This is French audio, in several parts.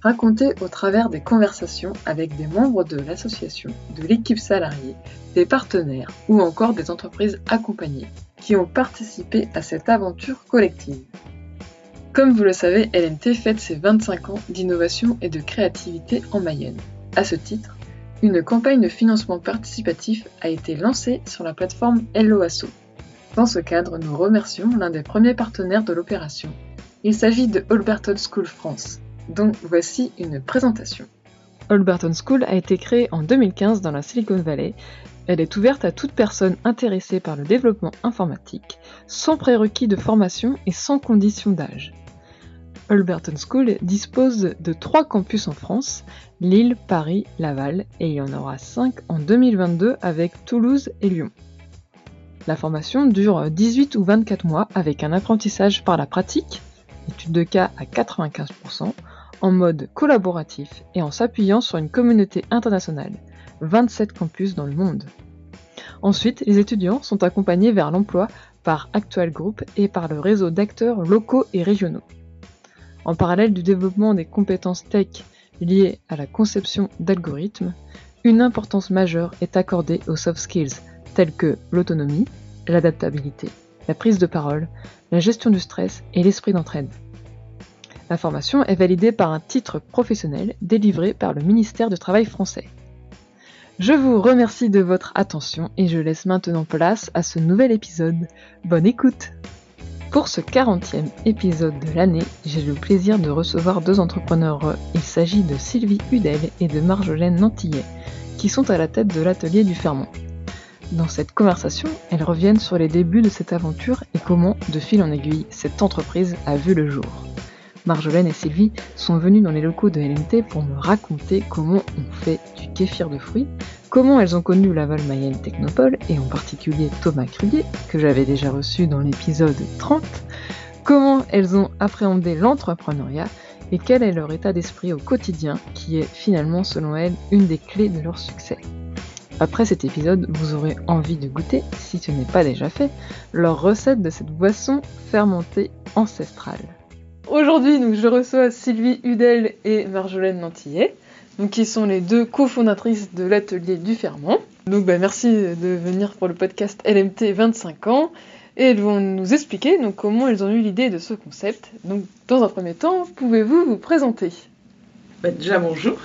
raconté au travers des conversations avec des membres de l'association, de l'équipe salariée, des partenaires ou encore des entreprises accompagnées qui ont participé à cette aventure collective. Comme vous le savez, LMT fête ses 25 ans d'innovation et de créativité en Mayenne. À ce titre, une campagne de financement participatif a été lancée sur la plateforme LOASO. Dans ce cadre, nous remercions l'un des premiers partenaires de l'opération. Il s'agit de Holberton School France, dont voici une présentation. Holberton School a été créée en 2015 dans la Silicon Valley. Elle est ouverte à toute personne intéressée par le développement informatique, sans prérequis de formation et sans condition d'âge. Holberton School dispose de trois campus en France, Lille, Paris, Laval, et il y en aura cinq en 2022 avec Toulouse et Lyon. La formation dure 18 ou 24 mois avec un apprentissage par la pratique, étude de cas à 95%, en mode collaboratif et en s'appuyant sur une communauté internationale, 27 campus dans le monde. Ensuite, les étudiants sont accompagnés vers l'emploi par Actual Group et par le réseau d'acteurs locaux et régionaux. En parallèle du développement des compétences tech liées à la conception d'algorithmes, une importance majeure est accordée aux soft skills tels que l'autonomie, l'adaptabilité, la prise de parole, la gestion du stress et l'esprit d'entraide. La formation est validée par un titre professionnel délivré par le ministère du Travail français. Je vous remercie de votre attention et je laisse maintenant place à ce nouvel épisode. Bonne écoute Pour ce 40e épisode de l'année, j'ai le plaisir de recevoir deux entrepreneurs. Il s'agit de Sylvie Hudel et de Marjolaine Nantillet, qui sont à la tête de l'atelier du Fermont. Dans cette conversation, elles reviennent sur les débuts de cette aventure et comment, de fil en aiguille, cette entreprise a vu le jour. Marjolaine et Sylvie sont venues dans les locaux de LMT pour me raconter comment on fait du kéfir de fruits, comment elles ont connu Laval Mayenne Technopole et en particulier Thomas Crudier, que j'avais déjà reçu dans l'épisode 30, comment elles ont appréhendé l'entrepreneuriat et quel est leur état d'esprit au quotidien qui est finalement selon elles une des clés de leur succès. Après cet épisode, vous aurez envie de goûter, si ce n'est pas déjà fait, leur recette de cette boisson fermentée ancestrale. Aujourd'hui, je reçois Sylvie Hudel et Marjolaine Nantillet, donc, qui sont les deux cofondatrices de l'atelier du Ferment. Donc, bah, merci de venir pour le podcast LMT 25 ans. Et elles vont nous expliquer donc, comment elles ont eu l'idée de ce concept. Donc, dans un premier temps, pouvez-vous vous présenter? Bah, Déjà, bonjour.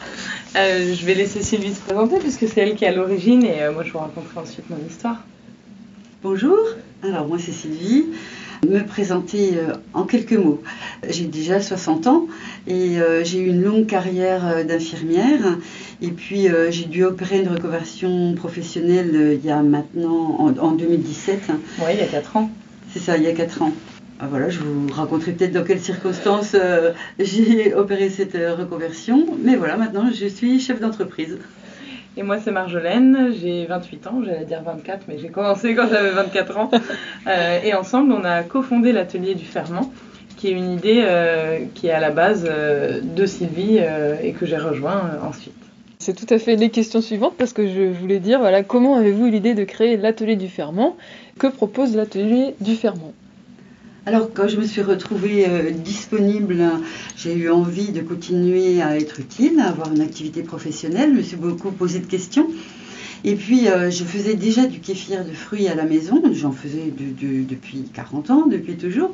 Euh, je vais laisser Sylvie se présenter puisque c'est elle qui est à l'origine et euh, moi, je vous raconterai ensuite mon histoire. Bonjour, alors moi c'est Sylvie me présenter euh, en quelques mots. J'ai déjà 60 ans et euh, j'ai eu une longue carrière euh, d'infirmière. Et puis j'ai dû opérer une reconversion professionnelle il y a maintenant, en, 2017. Oui, il y a 4 ans. C'est ça, il y a 4 ans. Ah, voilà, je vous raconterai peut-être dans quelles circonstances j'ai opéré cette reconversion. Mais voilà, maintenant je suis chef d'entreprise. Et moi, c'est Marjolaine, j'ai 28 ans, j'allais dire 24, mais j'ai commencé quand j'avais 24 ans. Euh, et ensemble, on a cofondé l'atelier du ferment, qui est une idée euh, qui est à la base euh, de Sylvie et que j'ai rejoint ensuite. C'est tout à fait les questions suivantes parce que je voulais dire, voilà, comment avez-vous eu l'idée de créer l'atelier du ferment? Que propose l'atelier du ferment? Alors quand je me suis retrouvée euh, disponible, j'ai eu envie de continuer à être utile, à avoir une activité professionnelle. Je me suis beaucoup posé de questions. Et puis euh, je faisais déjà du kéfir de fruits à la maison. J'en faisais depuis 40 ans, depuis toujours.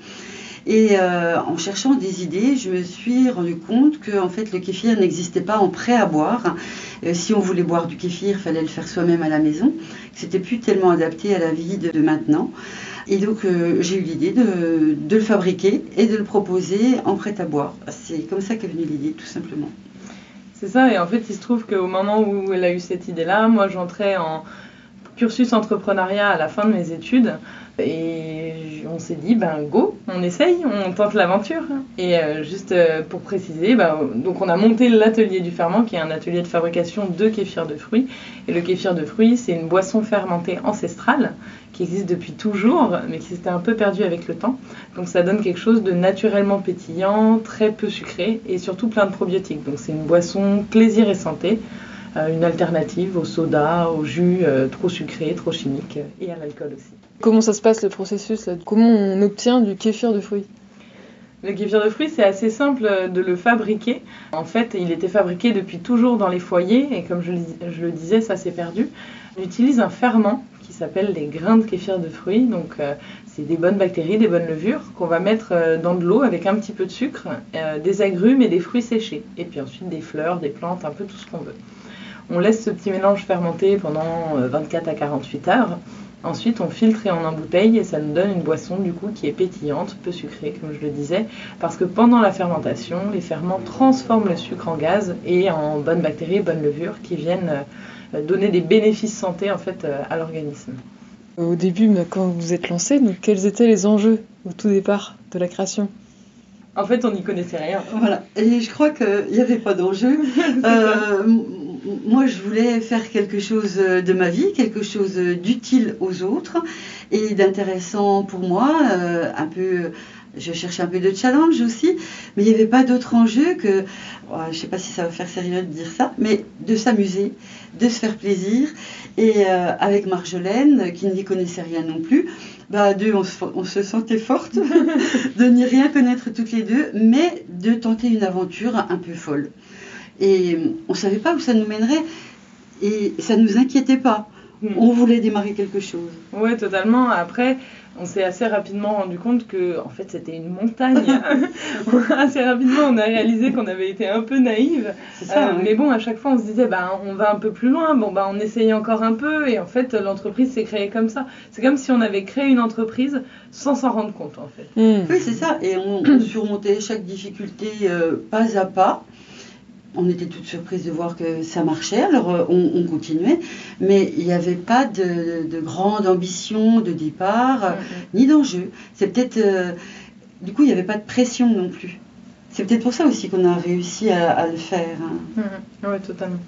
Et euh, en cherchant des idées, je me suis rendu compte que en fait le kéfir n'existait pas en prêt à boire. si on voulait boire du kéfir, il fallait le faire soi-même à la maison. C'était plus tellement adapté à la vie de maintenant. Et donc euh, j'ai eu l'idée de, le fabriquer et de le proposer en prêt à boire. C'est comme ça qu'est venue l'idée, tout simplement. C'est ça, et en fait il se trouve qu'au moment où elle a eu cette idée-là, moi j'entrais en cursus entrepreneuriat à la fin de mes études. Et on s'est dit, ben go, on essaye, on tente l'aventure. Et euh, juste euh, pour préciser, ben, donc on a monté l'atelier du ferment, qui est un atelier de fabrication de kéfir de fruits. Et le kéfir de fruits, c'est une boisson fermentée ancestrale qui existe depuis toujours, mais qui s'était un peu perdu avec le temps. Donc ça donne quelque chose de naturellement pétillant, très peu sucré et surtout plein de probiotiques. Donc c'est une boisson plaisir et santé. Euh, une alternative au soda, au jus trop sucré, trop chimique et à l'alcool aussi. Comment ça se passe le processus Comment on obtient du kéfir de fruits? Le kéfir de fruits, c'est assez simple de le fabriquer. En fait, il était fabriqué depuis toujours dans les foyers et comme je, le disais, ça s'est perdu. On utilise un ferment qui s'appelle les grains de kéfir de fruits. Donc, euh, c'est des bonnes bactéries, des bonnes levures qu'on va mettre euh, dans de l'eau avec un petit peu de sucre, euh, des agrumes et des fruits séchés. Et puis ensuite des fleurs, des plantes, un peu tout ce qu'on veut. On laisse ce petit mélange fermenter pendant 24 à 48 heures. Ensuite, on filtre et on embouteille et ça nous donne une boisson du coup qui est pétillante, peu sucrée comme je le disais, parce que pendant la fermentation, les ferments transforment le sucre en gaz et en bonnes bactéries, bonnes levures qui viennent donner des bénéfices santé en fait euh, à l'organisme. Au début, quand vous êtes lancé, quels étaient les enjeux au tout départ de la création? En fait, on n'y connaissait rien. Voilà. Et je crois qu'il n'y avait pas d'enjeu. Euh, moi, je voulais faire quelque chose de ma vie, quelque chose d'utile aux autres et d'intéressant pour moi, euh, un peu. Je cherchais un peu de challenge aussi, mais il n'y avait pas d'autre enjeu que, je ne sais pas si ça va faire sérieux de dire ça, mais de s'amuser, de se faire plaisir. Et euh, avec Marjolaine, qui n'y connaissait rien non plus, bah, deux, on se, on se sentait forte de n'y rien connaître toutes les deux, mais de tenter une aventure un peu folle. Et on ne savait pas où ça nous mènerait. Et ça ne nous inquiétait pas. On voulait démarrer quelque chose. Oui, totalement. Après, on s'est assez rapidement rendu compte que en fait c'était une montagne. assez rapidement on a réalisé qu'on avait été un peu naïve. Ça, euh, Mais bon, à chaque fois on se disait bah on va un peu plus loin, bon bah on essaye encore un peu et en fait l'entreprise s'est créée comme ça. C'est comme si on avait créé une entreprise sans s'en rendre compte en fait. Hmm. Oui c'est ça et on, surmontait chaque difficulté euh, pas à pas on était toutes surprises de voir que ça marchait, alors euh, on, continuait, mais il n'y avait pas de, grande ambition de départ, mm-hmm. ni d'enjeu. C'est peut-être. Euh, du coup, il n'y avait pas de pression non plus. C'est peut-être pour ça aussi qu'on a réussi à, le faire. Hein. Mm-hmm. Oui, totalement.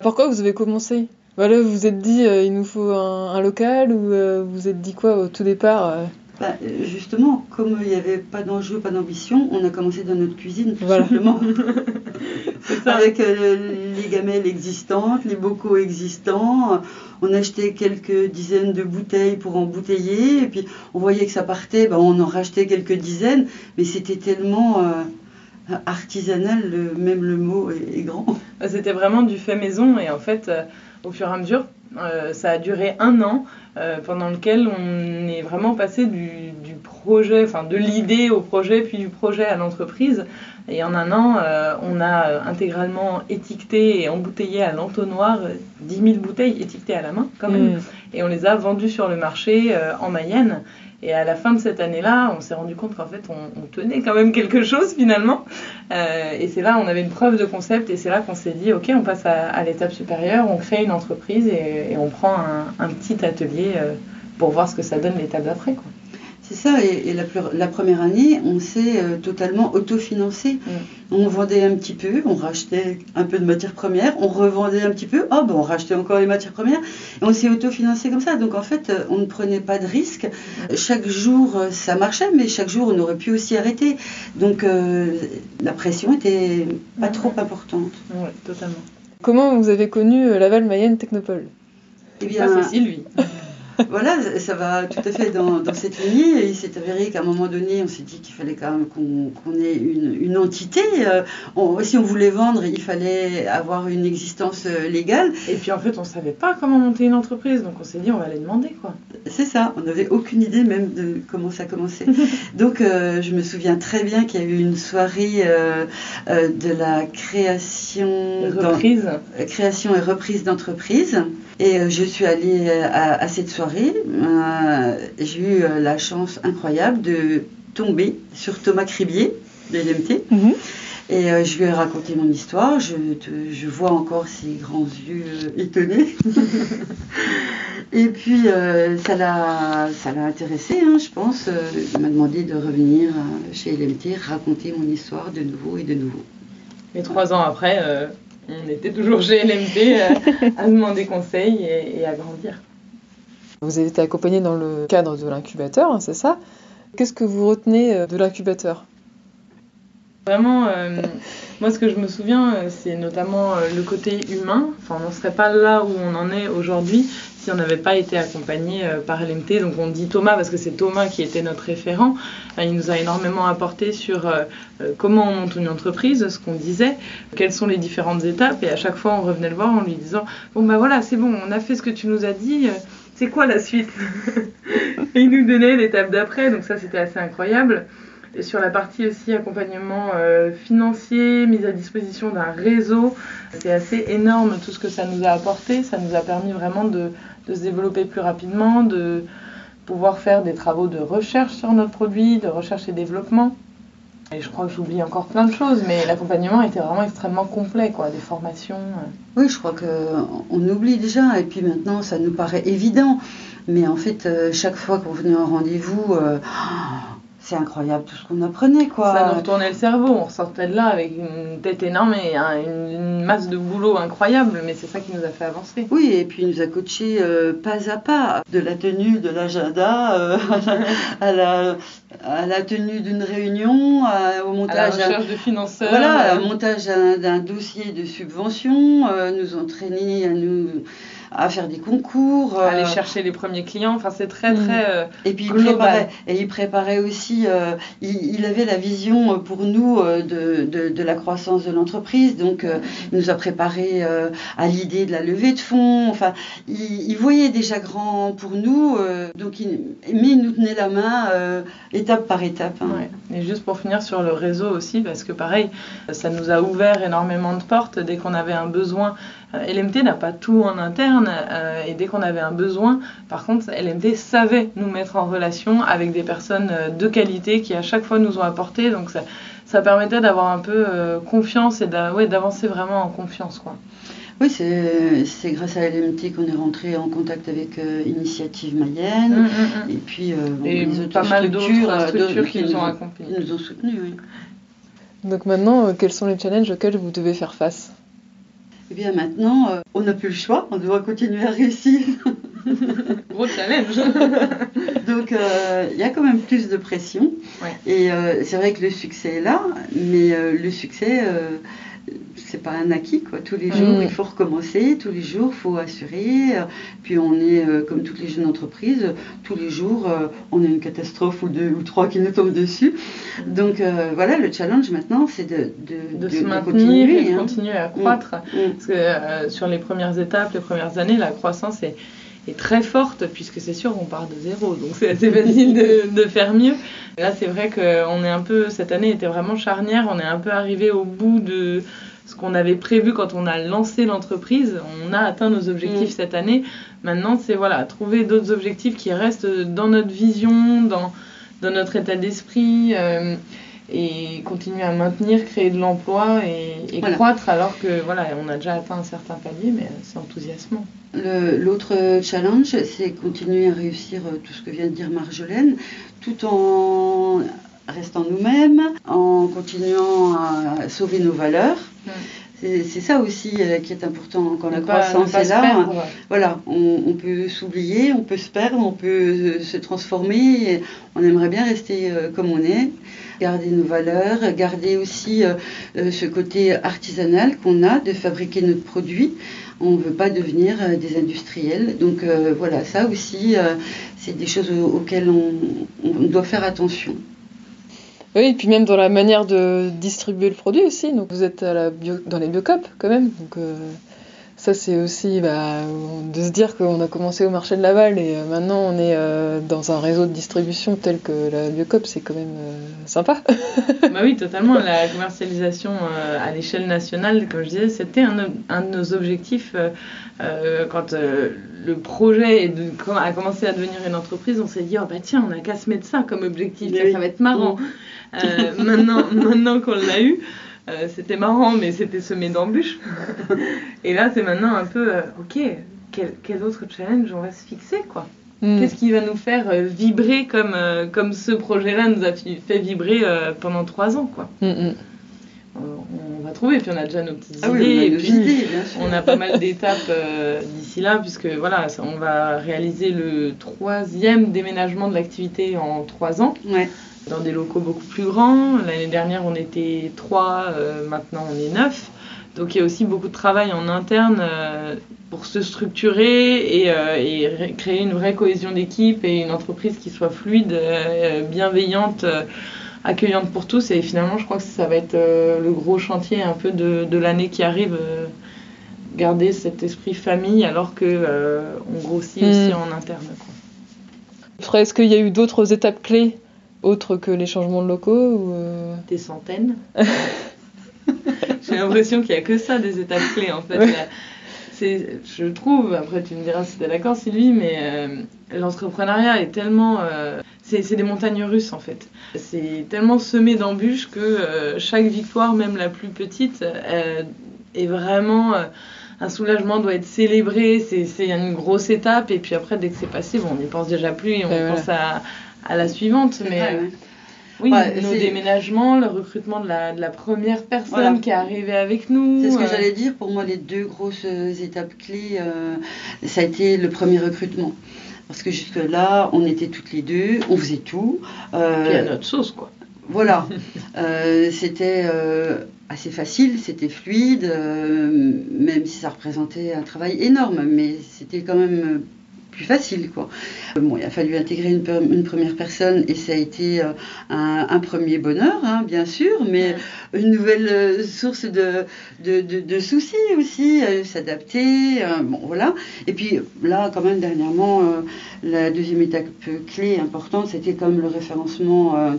Pourquoi vous avez commencé? Voilà, Vous vous êtes dit, euh, il nous faut un, local, ou vous vous êtes dit quoi au tout départ bah, justement, comme il n'y avait pas d'enjeu, pas d'ambition, on a commencé dans notre cuisine, tout simplement. Avec euh, les gamelles existantes, les bocaux existants. On achetait quelques dizaines de bouteilles pour embouteiller. Et puis, on voyait que ça partait, bah, on en rachetait quelques dizaines. Mais c'était tellement euh, artisanal, même le mot est, grand. Bah, c'était vraiment du fait maison. Et en fait, euh, au fur et à mesure, ça a duré un an. Euh, pendant lequel on est vraiment passé du, projet, enfin de l'idée au projet, puis du projet à l'entreprise. Et en un an, euh, on a intégralement étiqueté et embouteillé à l'entonnoir 10 000 bouteilles étiquetées à la main quand même. Mm. Et on les a vendues sur le marché euh, en Mayenne. Et à la fin de cette année-là, on s'est rendu compte qu'en fait, on, tenait quand même quelque chose finalement. Euh, et c'est là, on avait une preuve de concept et c'est là qu'on s'est dit, ok, on passe à, l'étape supérieure, on crée une entreprise et, on prend un, petit atelier euh, pour voir ce que ça donne l'étape d'après. C'est ça, et, la, première année, on s'est euh, totalement autofinancé. Mm. On vendait un petit peu, on rachetait un peu de matières premières, on revendait un petit peu, oh, ben on rachetait encore les matières premières, et on s'est autofinancé comme ça. Donc en fait, euh, on ne prenait pas de risques. Chaque jour, euh, ça marchait, mais chaque jour, on aurait pu aussi arrêter. Donc la pression était pas trop importante. Oui, totalement. Comment vous avez connu Laval Mayenne Technopole? Eh bien, c'est Sylvie. voilà, ça va tout à fait dans, cette lignée. Et il s'est avéré qu'à un moment donné, on s'est dit qu'il fallait quand même qu'on ait une, entité. Euh, si on voulait vendre, il fallait avoir une existence euh, légale. Et puis en fait, on ne savait pas comment monter une entreprise, donc on s'est dit on va aller demander quoi. C'est ça, on n'avait aucune idée même de comment ça commençait. donc euh, je me souviens très bien qu'il y a eu une soirée de la création, reprise. création et reprise d'entreprise. Et je suis allée à, cette soirée. Euh, j'ai eu la chance incroyable de tomber sur Thomas Cribier de l'MT. Mhm. Et euh, je lui ai raconté mon histoire. Je, je vois encore ses grands yeux étonnés. et puis, ça l'a intéressé, hein, je pense. il m'a demandé de revenir chez LMT, raconter mon histoire de nouveau et de nouveau. Et trois ans après, on était toujours chez LMT à demander conseil et à grandir. Vous avez été accompagné dans le cadre de l'incubateur, hein, c'est ça Qu'est-ce que vous retenez euh, de l'incubateur? Vraiment, euh, moi ce que je me souviens, euh, c'est notamment le côté humain. Enfin, on ne serait pas là où on en est aujourd'hui si on n'avait pas été accompagné par LMT. Donc on dit Thomas parce que c'est Thomas qui était notre référent. Il nous a énormément apporté sur comment on monte une entreprise, ce qu'on disait, quelles sont les différentes étapes. Et à chaque fois, on revenait le voir en lui disant Bon ben voilà, c'est bon, on a fait ce que tu nous as dit c'est quoi la suite il nous donnait l'étape d'après, donc ça c'était assez incroyable. Et sur la partie aussi accompagnement euh, financier, mise à disposition d'un réseau, c'est assez énorme tout ce que ça nous a apporté. Ça nous a permis vraiment de, de se développer plus rapidement, de pouvoir faire des travaux de recherche sur notre produit, de recherche et développement. Et je crois que j'oublie encore plein de choses, mais l'accompagnement était vraiment extrêmement complet, quoi, des formations. Euh. Oui, je crois qu'on oublie déjà, et puis maintenant ça nous paraît évident. Mais en fait, euh, chaque fois qu'on venait en rendez-vous, euh, c'est incroyable tout ce qu'on apprenait quoi. Ça nous retournait le cerveau, on ressortait de là avec une tête énorme et une, masse de boulot incroyable, mais c'est ça qui nous a fait avancer. Oui, et puis il nous a coaché euh, pas à pas, de la tenue de l'agenda euh, à, la, à la tenue d'une réunion, au montage. À la recherche de financeurs. Voilà, au montage d'un dossier de subvention, euh, nous entraîner à nous à faire des concours. Aller euh, chercher les premiers clients. Enfin, c'est très, mm. très. Euh, et puis, il préparait, et il préparait aussi. Euh, il, avait la vision pour nous de, de, de, la croissance de l'entreprise. Donc, il nous a préparé à l'idée de la levée de fonds. Enfin, il, voyait déjà grand pour nous. donc, il, mais il nous tenait la main étape par étape. Hein. Et juste pour finir sur le réseau aussi, parce que pareil, ça nous a ouvert énormément de portes dès qu'on avait un besoin LMT n'a pas tout en interne euh, et dès qu'on avait un besoin, par contre, LMT savait nous mettre en relation avec des personnes euh, de qualité qui à chaque fois nous ont apporté. Donc ça, ça permettait d'avoir un peu confiance et d'avancer vraiment en confiance. Quoi. Oui, c'est grâce à LMT qu'on est rentré en contact avec Initiative Mayenne mm, mm, mm. et puis les autres pas mal structures, structures qui, nous, ont accompagnés. nous ont soutenus. Oui. Donc maintenant, quels sont les challenges auxquels vous devez faire face? Eh bien maintenant, euh, on n'a plus le choix, on doit continuer à réussir. Gros challenge. Donc euh, il y a quand même plus de pression. Et euh, c'est vrai que le succès est là, mais le succès c'est pas un acquis quoi. Tous les jours, il faut recommencer. Tous les jours, il faut assurer. Puis on est euh, comme toutes les jeunes entreprises. Tous les jours, euh, on a une catastrophe ou deux ou trois qui nous tombent dessus. Donc euh, voilà, le challenge maintenant, c'est de, de, se maintenir continuer, et de hein. continuer à croître. Mm. Mm. Parce que sur les premières étapes, les premières années, la croissance est est très forte puisque c'est sûr on part de zéro donc c'est assez facile de, de, faire mieux là c'est vrai qu'on est un peu cette année était vraiment charnière on est un peu arrivé au bout de ce qu'on avait prévu quand on a lancé l'entreprise. On a atteint nos objectifs mm. cette année. Maintenant, c'est voilà, trouver d'autres objectifs qui restent dans notre vision, dans, dans notre état d'esprit. Euh, et continuer à maintenir, créer de l'emploi et, croître alors que voilà, on a déjà atteint un certain palier, mais c'est enthousiasmant. L'autre challenge, c'est continuer à réussir euh, tout ce que vient de dire Marjolaine, tout en restant nous-mêmes, en continuant à sauver nos valeurs. Hmm. C'est ça aussi euh, qui est important quand la croissance est là. Voilà, on, peut s'oublier, on peut se perdre, on peut euh, se transformer. on aimerait bien rester euh, comme on est, garder nos valeurs, garder aussi ce côté artisanal qu'on a de fabriquer notre produit. On ne veut pas devenir des industriels. Donc voilà, ça aussi, c'est des choses auxquelles on doit faire attention. Oui, et puis même dans la manière de distribuer le produit aussi. Donc vous êtes à la bio, dans les biocopes quand même. Donc euh, ça c'est aussi bah, de se dire qu'on a commencé au marché de Laval et euh, maintenant on est euh, dans un réseau de distribution tel que la biocop, c'est quand même sympa. bah oui, totalement. La commercialisation à l'échelle nationale, comme je disais, c'était un, un, de nos objectifs quand le projet a commencé à devenir une entreprise, on s'est dit, oh bah tiens, on a qu'à se mettre ça comme objectif, ça, va être marrant. Euh, maintenant, maintenant qu'on l'a eu, euh, c'était marrant, mais c'était semé d'embûches. et là, c'est maintenant un peu, euh, ok, quel, quel, autre challenge on va se fixer, quoi mm. Qu'est-ce qui va nous faire euh, vibrer comme, comme ce projet-là nous a fait vibrer pendant trois ans, quoi mm, mm. On va trouver, puis on a déjà nos petites ah idées, et puis on a pas mal d'étapes d'ici là, puisque voilà, on va réaliser le troisième déménagement de l'activité en trois ans. Ouais dans des locaux beaucoup plus grands. L'année dernière, on était trois, euh, maintenant on est neuf. Donc il y a aussi beaucoup de travail en interne euh, pour se structurer et, euh, et, créer une vraie cohésion d'équipe et une entreprise qui soit fluide, bienveillante, accueillante pour tous. Et finalement, je crois que ça va être le gros chantier un peu de, de l'année qui arrive. garder cet esprit famille alors que on grossit hmm. aussi en interne. Est-ce qu'il y a eu d'autres étapes clés autre que les changements de locaux ou euh Des centaines. J'ai l'impression qu'il n'y a que ça des étapes clés en fait. C'est, je trouve, après tu me diras si tu es d'accord Sylvie, mais euh, l'entrepreneuriat est tellement... Euh, c'est, des montagnes russes en fait. C'est tellement semé d'embûches que chaque victoire, même la plus petite, est vraiment un soulagement doit être célébré, c'est une grosse étape, et puis après, dès que c'est passé, bon, on n'y pense déjà plus et on pense à, à la suivante. Mais euh, oui, nos déménagements, le recrutement de la, de la première personne qui est arrivée avec nous. C'est ce que euh. j'allais dire. Pour moi, les deux grosses étapes clés, euh, ça a été le premier recrutement. Parce que jusque-là, on était toutes les deux, on faisait tout. Euh, Puis à notre sauce, quoi. Voilà. c'était assez facile, c'était fluide, même si ça représentait un travail énorme, mais c'était quand même plus facile. Quoi. Bon, il a fallu intégrer une, une première personne et ça a été euh, un, un, premier bonheur, hein, bien sûr, mais une nouvelle euh, source de, de, de, de soucis aussi, euh, s'adapter, bon voilà. Et puis là, quand même, dernièrement, la deuxième étape clé importante, c'était comme le référencement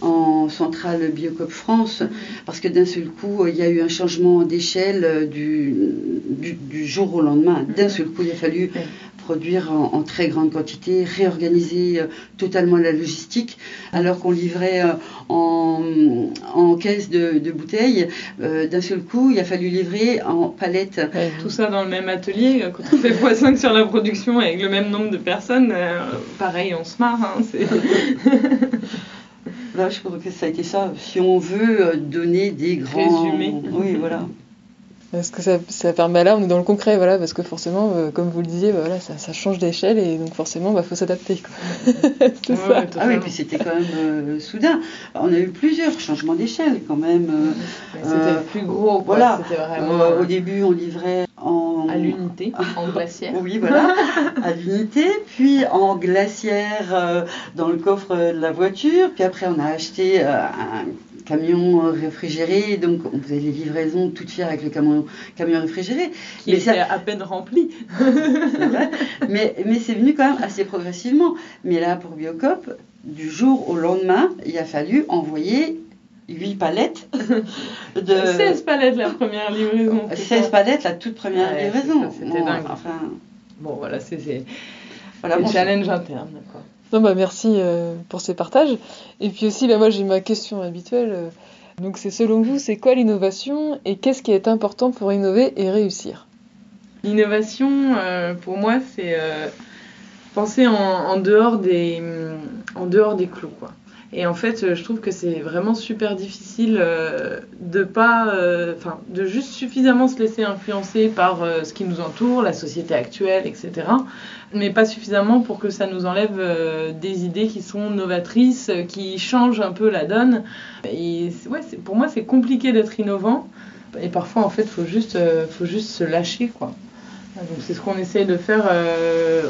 en centrale Biocop France, parce que d'un seul coup, il y a eu un changement d'échelle du, du, du, jour au lendemain. D'un seul coup, il a fallu produire en, très grande quantité, réorganiser euh, totalement la logistique, alors qu'on livrait euh, en, en, caisse de, de bouteilles. Euh, d'un seul coup, il a fallu livrer en palettes. tout ça dans le même atelier, quand on fait x5 sur la production avec le même nombre de personnes, pareil, on se marre. Hein, Là, je crois que ça a été ça. Si on veut donner des grands... Résumés. Oui, voilà. Parce que ça, ça, permet là, on est dans le concret, voilà, parce que forcément, euh, comme vous le disiez, bah, voilà, ça, ça change d'échelle et donc forcément, il bah, faut s'adapter. c'est ouais, ça. ah oui, puis c'était quand même euh, soudain. On a eu plusieurs changements d'échelle quand même. Euh, c'était plus gros. Voilà. Vraiment... au début, on livrait en... à l'unité, en glacière. oui, voilà, à l'unité, puis en glacière dans le coffre de la voiture, puis après on a acheté un camion réfrigéré, donc on faisait les livraisons toutes fières avec le camion, camion réfrigéré. Qui mais était à peine rempli. mais mais c'est venu quand même assez progressivement. Mais là, pour Biocop, du jour au lendemain, il a fallu envoyer 8 palettes. De... 16 palettes la première livraison. 16 palettes la toute première livraison. C'était dingue. Enfin... Bon, voilà, c'est voilà, bon, challenge interne. Quoi. Non, bah, merci euh, pour ces partages. Et puis aussi, bah, moi j'ai ma question habituelle. Euh, donc c'est selon vous, c'est quoi l'innovation et qu'est-ce qui est important pour innover et réussir? L'innovation, euh, pour moi, c'est penser en, en, dehors des, en dehors des clous. Quoi. Et en fait, je trouve que c'est vraiment super difficile euh, de pas, enfin, de juste suffisamment se laisser influencer par ce qui nous entoure, la société actuelle, etc mais pas suffisamment pour que ça nous enlève euh, des idées qui sont novatrices, euh, qui changent un peu la donne. Ouais, pour moi, c'est compliqué d'être innovant. Et parfois, en fait, faut juste, euh, faut juste se lâcher, quoi. Donc, c'est ce qu'on essaye de faire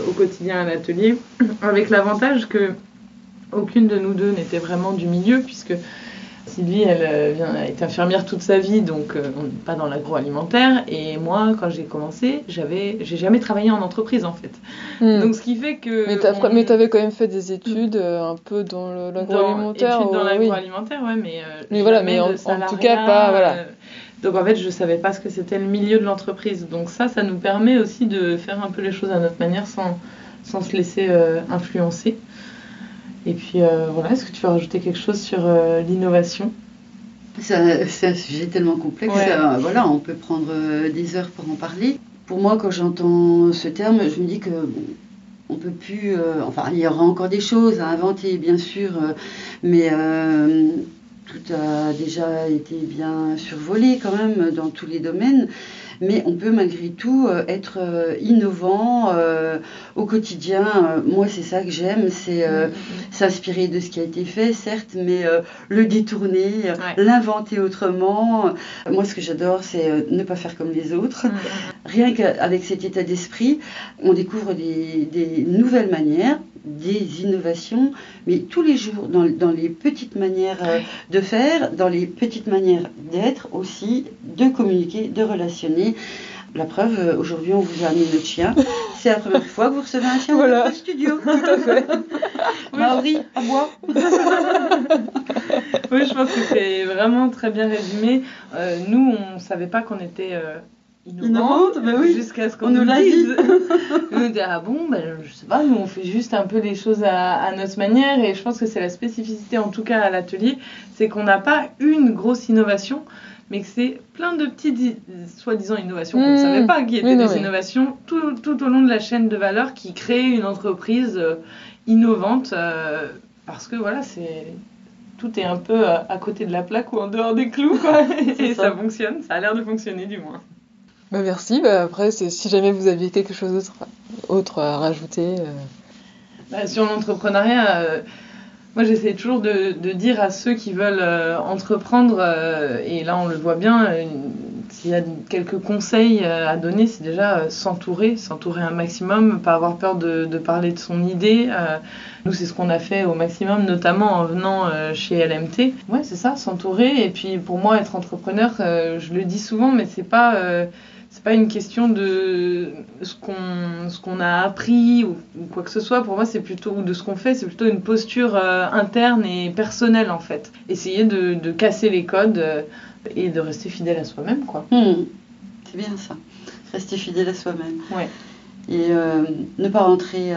au quotidien à l'atelier, avec l'avantage que aucune de nous deux n'était vraiment du milieu, puisque Sylvie, elle, euh, vient, été infirmière toute sa vie, donc euh, on n'est pas dans l'agroalimentaire. Et moi, quand j'ai commencé, j'avais, j'ai jamais travaillé en entreprise en fait. Hmm. Donc ce qui fait que. Mais tu avais quand même fait des études euh, un peu dans l'agroalimentaire. Études dans l'agroalimentaire, ouais, mais. mais voilà, mais en, tout cas pas voilà. donc en fait, je savais pas ce que c'était le milieu de l'entreprise. Donc ça, ça nous permet aussi de faire un peu les choses à notre manière sans, sans se laisser influencer. Et puis euh, voilà, est-ce que tu veux rajouter quelque chose sur euh, l'innovation? C'est un, sujet tellement complexe. Euh, voilà, on peut prendre euh, des heures pour en parler. Pour moi, quand j'entends ce terme, je me dis que bon, on peut plus. Euh, enfin, il y aura encore des choses à inventer, bien sûr, mais tout a déjà été bien survolé quand même dans tous les domaines mais on peut malgré tout euh, être euh, innovant euh, au quotidien. Moi, c'est ça que j'aime, c'est mm, mm, mm. s'inspirer de ce qui a été fait, certes, mais le détourner, l'inventer autrement. Moi, ce que j'adore, c'est ne pas faire comme les autres. Rien qu'avec cet état d'esprit, on découvre des, des nouvelles manières des innovations, mais tous les jours, dans, dans les petites manières de faire, dans les petites manières d'être aussi, de communiquer, de relationner la preuve, euh, aujourd'hui, on vous a amené notre chien. C'est la première fois que vous recevez un chien voilà. dans votre studio. Tout à fait. Maori, à bois. oui, je pense que c'est vraiment très bien résumé. Euh, nous, on ne savait pas qu'on était euh, innovante, mais oui. jusqu'à ce qu'on nous, dise. on dit ah bon, ben, je sais pas, nous on fait juste un peu les choses à, à notre manière et je pense que c'est la spécificité en tout cas à l'atelier, c'est qu'on n'a pas une grosse innovation mais que c'est plein de petites soi-disant innovations qu'on ne savait mmh. pas qui étaient des innovations tout, tout, au long de la chaîne de valeur qui créent une entreprise euh, innovante euh, parce que voilà, c'est tout est un peu à, côté de la plaque ou en dehors des clous quoi, et ça. fonctionne, ça a l'air de fonctionner du moins. Bah merci, bah après si jamais vous aviez quelque chose d'autre autre à rajouter. Euh. Bah, sur l'entrepreneuriat moi, j'essaie toujours de, dire à ceux qui veulent euh, entreprendre, euh, et là on le voit bien, euh, s'il y a quelques conseils à donner, c'est déjà s'entourer, s'entourer un maximum, pas avoir peur de, parler de son idée. nous, c'est ce qu'on a fait au maximum, notamment en venant chez LMT. Ouais, c'est ça, s'entourer. Et puis pour moi, être entrepreneur, je le dis souvent, mais c'est pas c'est pas une question de ce qu'on ce qu'on a appris ou, quoi que ce soit. Pour moi, c'est plutôt de ce qu'on fait, c'est plutôt une posture euh, interne et personnelle en fait. Essayer de, de casser les codes euh, et de rester fidèle à soi-même, quoi. Hmm. C'est bien ça. Rester fidèle à soi-même. Ouais. Et euh, ne pas rentrer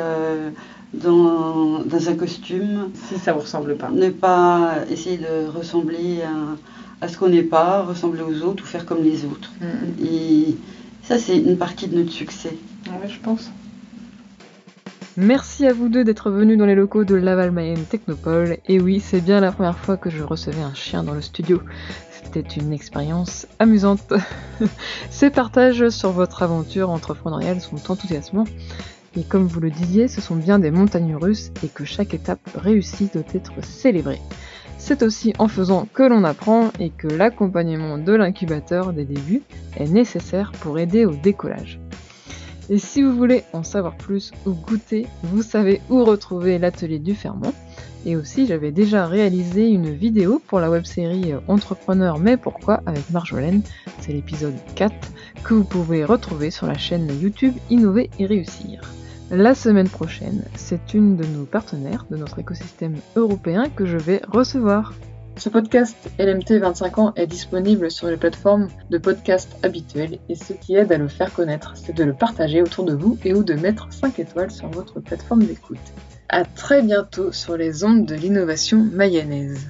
dans, dans, un costume. Si ça vous ressemble pas. Ne pas essayer de ressembler à à ce qu'on n'est pas, ressembler aux autres ou faire comme les autres. Mm. Et ça, c'est une partie de notre succès. Oui, je pense. Merci à vous deux d'être venus dans les locaux de Laval Mayenne Technopole. Et oui, c'est bien la première fois que je recevais un chien dans le studio. C'était une expérience amusante. Ces partages sur votre aventure entrepreneuriale sont enthousiasmants. Et comme vous le disiez, ce sont bien des montagnes russes et que chaque étape réussie doit être célébrée. C'est aussi en faisant que l'on apprend et que l'accompagnement de l'incubateur des débuts est nécessaire pour aider au décollage. Et si vous voulez en savoir plus ou goûter, vous savez où retrouver l'atelier du ferment. Et aussi, j'avais déjà réalisé une vidéo pour la web-série Entrepreneur mais pourquoi avec Marjolaine, c'est l'épisode 4, que vous pouvez retrouver sur la chaîne YouTube Innover et Réussir. La semaine prochaine, c'est une de nos partenaires de notre écosystème européen que je vais recevoir. Ce podcast LMT 25 ans est disponible sur les plateformes de podcast habituelles et ce qui aide à le faire connaître, c'est de le partager autour de vous et ou de mettre 5 étoiles sur votre plateforme d'écoute. À très bientôt sur les ondes de l'innovation mayonnaise.